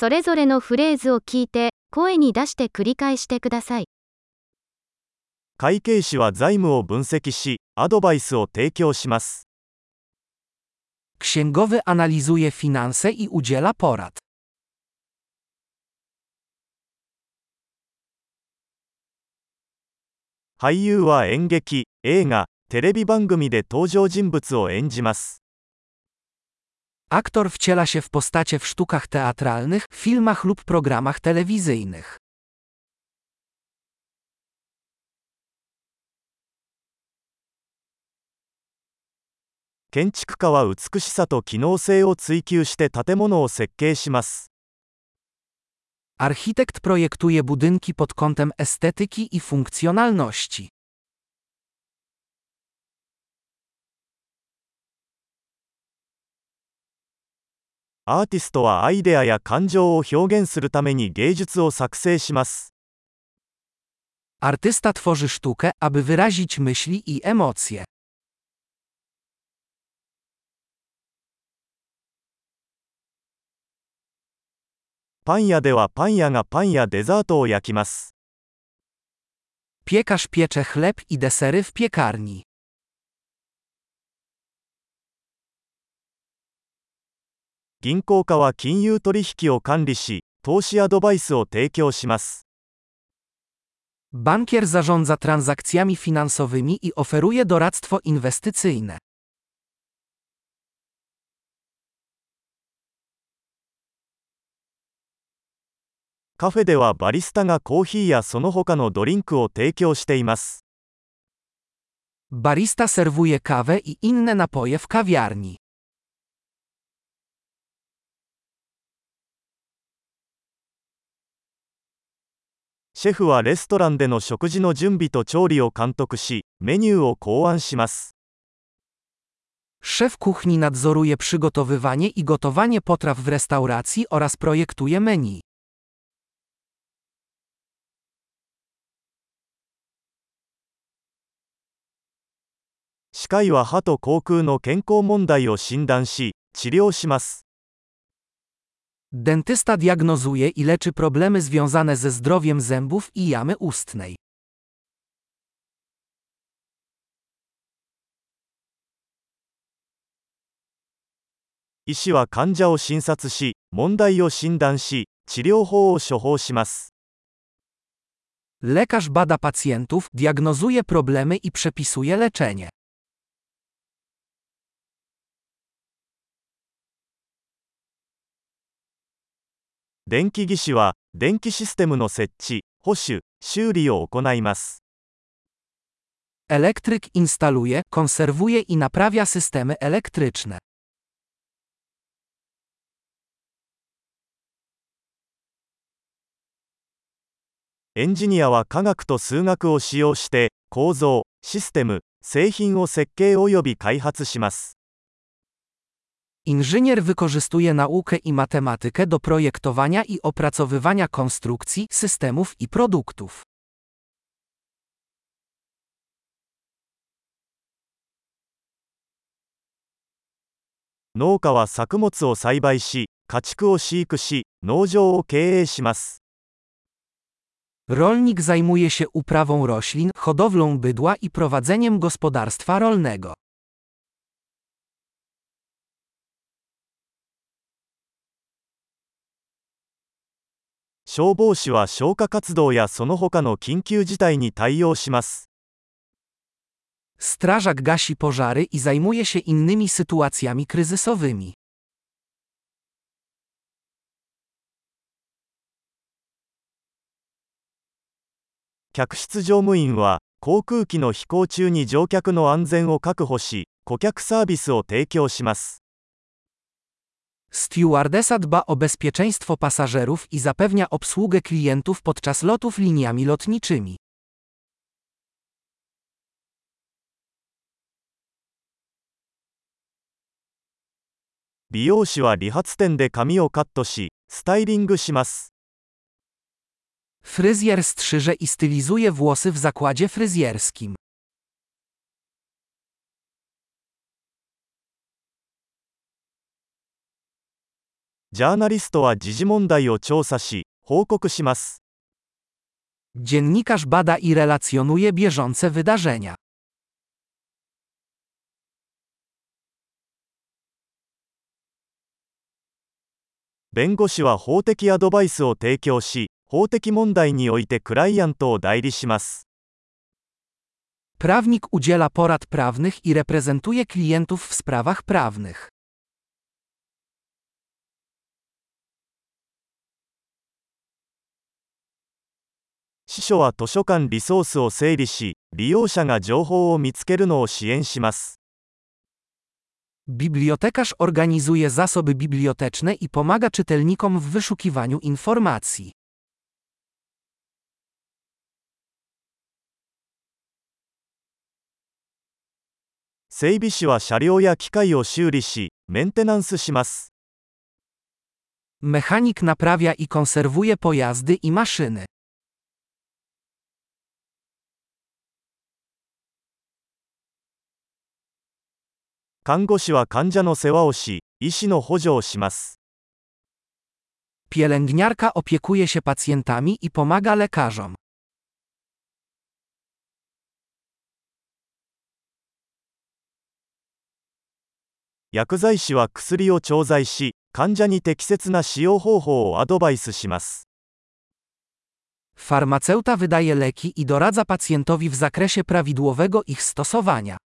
それぞれのフレーズを聞いて、声に出して繰り返してください。会計士は財務を分析し、アドバイスを提供します。Księgowy analizuje finanse i udziela porad. 俳優は演劇、映画、テレビ番組で登場人物を演じます。Aktor wciela się w postacie w sztukach teatralnych, filmach lub programach telewizyjnych. Architekt projektuje budynki pod kątem estetyki i funkcjonalności. アーティストはアイデアや感情を表現するために芸術を作成します。 Artysta tworzy sztukę, aby wyrazić myśli i emocje. パン屋ではパン屋がパンやデザートを焼きます。 Piekarz piecze chleb i desery w piekarni. 銀行家は金融取引を管理し、投資アドバイスを提供します。 Bankier zarządza transakcjami finansowymi i oferuje doradztwo inwestycyjne. カフェではバリスタがコーヒーやその他のドリンクを提供しています。 Barista serwuje kawę i inne napoje w kawiarni. シェフはレストランでの食事の準備と調理を監督し、メニューを考案します。Szef kuchni nadzoruje przygotowywanie i gotowanie potraw w restauracji oraz projektuje menu. 歯科医は歯と口腔の健康問題を診断し、治療します。Dentysta diagnozuje i leczy problemy związane ze zdrowiem zębów i jamy ustnej. Ishi wa o shinsatsu mondai o shindan shi, chiryou hou o shohou shimasu. Lekarz bada pacjentów, diagnozuje problemy i przepisuje leczenie. 電気技師は、電気システムの設置、保守、修理を行います。Elektryk instaluje, konserwuje i naprawia systemy elektryczne. エンジニアは科学と数学を使用して、構造、システム、製品を設計及び開発します。Inżynier wykorzystuje naukę i matematykę do projektowania i opracowywania konstrukcji, systemów i produktów. 農家は作物を栽培し、家畜を飼育し、農場を経営します。 Rolnik zajmuje się uprawą roślin, hodowlą bydła i prowadzeniem gospodarstwa rolnego. 消防士は消火活動やその他の緊急事態に対応します。Strażak gasi pożary i zajmuje się innymi sytuacjami kryzysowymi. Stewardesa dba o bezpieczeństwo pasażerów i zapewnia obsługę klientów podczas lotów liniami lotniczymi. Fryzjer strzyże i stylizuje włosy w zakładzie fryzjerskim. ジ ジャーナリストは時事問題を調査し、報告します。 Dziennikarz bada i relacjonuje bieżące wydarzenia. 弁護士は法的アドバイスを提供し、法的問題においてクライアントを代理します。 Prawnik udziela porad prawnych i reprezentuje klientów w sprawach prawnych. 司書は図書館リソースを整理し、利用者が情報を見つけるのを支援します。 Bibliotekarz organizuje zasoby biblioteczne i pomaga czytelnikom w wyszukiwaniu informacji. 整備士は車両や機械を修理し、メンテナンスします。 Mechanik naprawia i konserwuje pojazdy i maszyny. 看護師は患者の世話をし、医師の補助をします。 Pielęgniarka opiekuje się pacjentami i pomaga lekarzom. 薬剤師は薬を調剤し、患者に適切な使用方法をアドバイスします。 Farmaceuta wydaje leki i doradza pacjentowi w zakresie prawidłowego ich stosowania.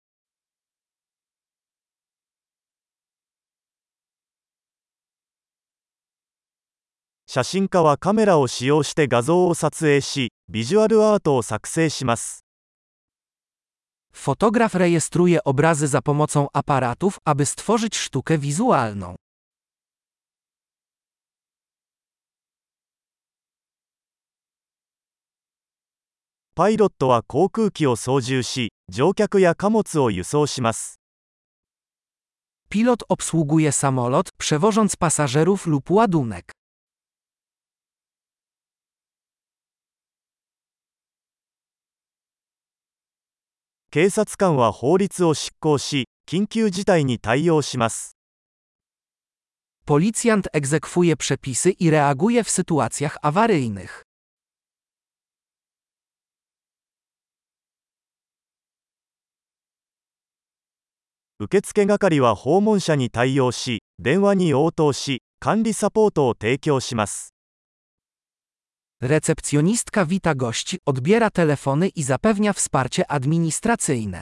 写真家はカメラを使用して画像を撮影し、ビジュアルアートを作成します。 Fotograf rejestruje obrazy za pomocą aparatów, aby stworzyć sztukę wizualną. パイロットは航空機を操縦し、乗客や貨物を輸送します。 Pilot obsługuje samolot, przewożąc pasażerów lub ładunek. 警察官は法律を執行し、緊急事態に対応します。Policjant egzekwuje przepisy i reaguje w sytuacjach awaryjnych. 受付係は訪問者に対応し、電話に応答し、管理サポートを提供します。Recepcjonistka wita gości, odbiera telefony i zapewnia wsparcie administracyjne.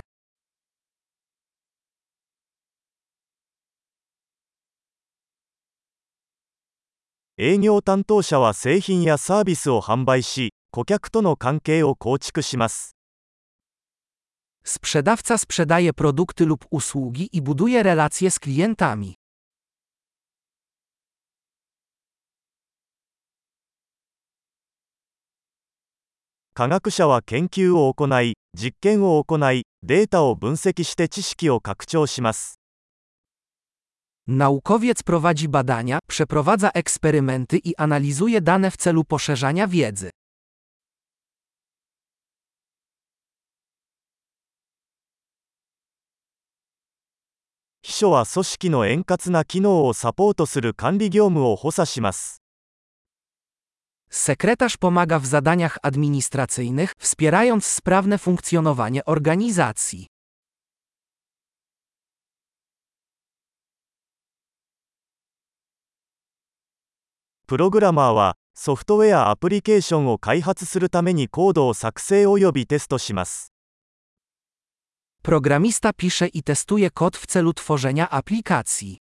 Sprzedawca sprzedaje produkty lub usługi i buduje relacje z klientami. 科学者は研究を行い、実験を行い、データを分析して知識を拡張します。Naukowiec prowadzi badania, przeprowadza eksperymenty i analizuje dane w celu poszerzania wiedzy. 秘書は組織の円滑な機能をサポートする管理業務を補佐します。Sekretarz pomaga w zadaniach administracyjnych, wspierając sprawne funkcjonowanie organizacji. Programer はソフトウェアアプリケーションを開発するためにコードを作成およびテストします。Programista pisze i testuje kod w celu tworzenia aplikacji.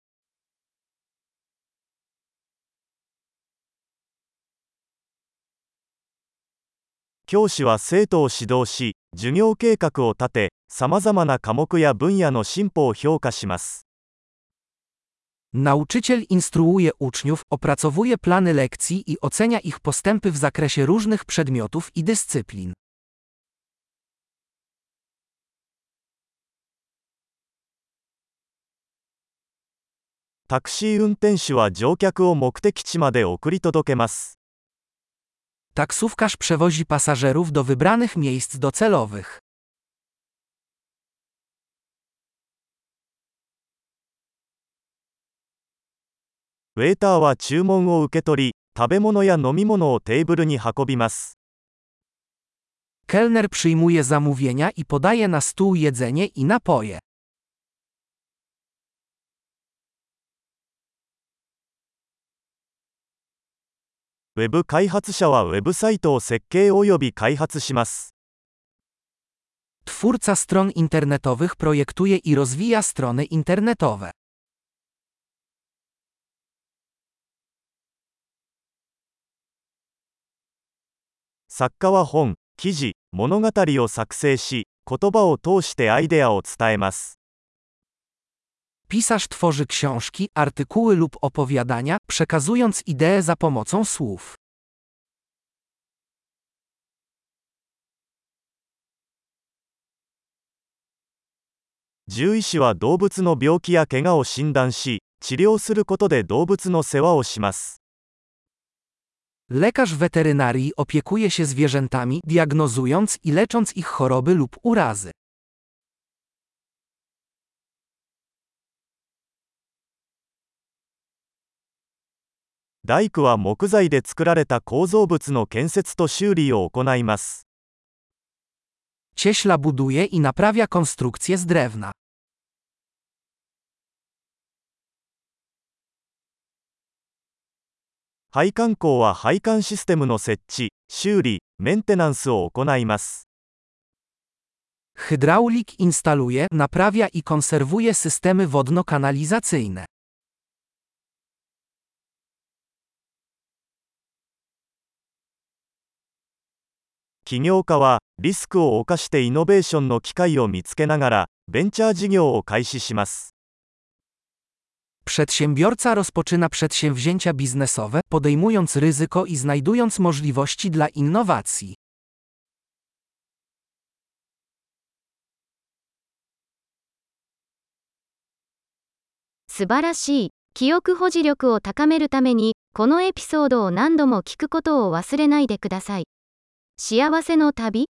教師は生徒を指導し、授業計画を立て、さまざまな科目や分野の進歩を評価します。Nauczyciel instruuje uczniów, opracowuje plany lekcji i ocenia ich postępy w zakresie różnych przedmiotów i dyscyplin. タクシー運転手は乗客を目的地まで送り届けます。Taksówkarz przewozi pasażerów do wybranych miejsc docelowych. ウェーターは注文を受け取り、食べ物や飲み物をテーブルに運びます。 Kelner przyjmuje zamówienia i podaje na stół jedzenie i napoje. ウェブ開発者はウェブサイトを設計及び開発します。Twórca stron internetowych projektuje i rozwija strony internetowe. 作家は本、記事、物語を作成し、言葉を通してアイデアを伝えます。Pisarz tworzy książki, artykuły lub opowiadania, przekazując ideę za pomocą słów. Lekarz weterynarii opiekuje się zwierzętami, diagnozując i lecząc ich choroby lub urazy. 大工は木材で作られた構造物の建設と修理を行います。Cieśla buduje i naprawia konstrukcje z drewna. 配管工は配管システムの設置、修理、メンテナンスを行います。Hydraulik instaluje, naprawia i konserwuje systemy wodno-kanalizacyjne. 起業家はリスクを冒してイノベーションの機会を見つけながらベンチャー事業を開始します。Przedsiębiorca rozpoczyna przedsięwzięcia biznesowe, podejmując ryzyko i znajdując możliwości dla innowacji. 素晴らしい。記憶保持力を高めるために、このエピソードを何度も聞くことを忘れないでください。幸せの旅？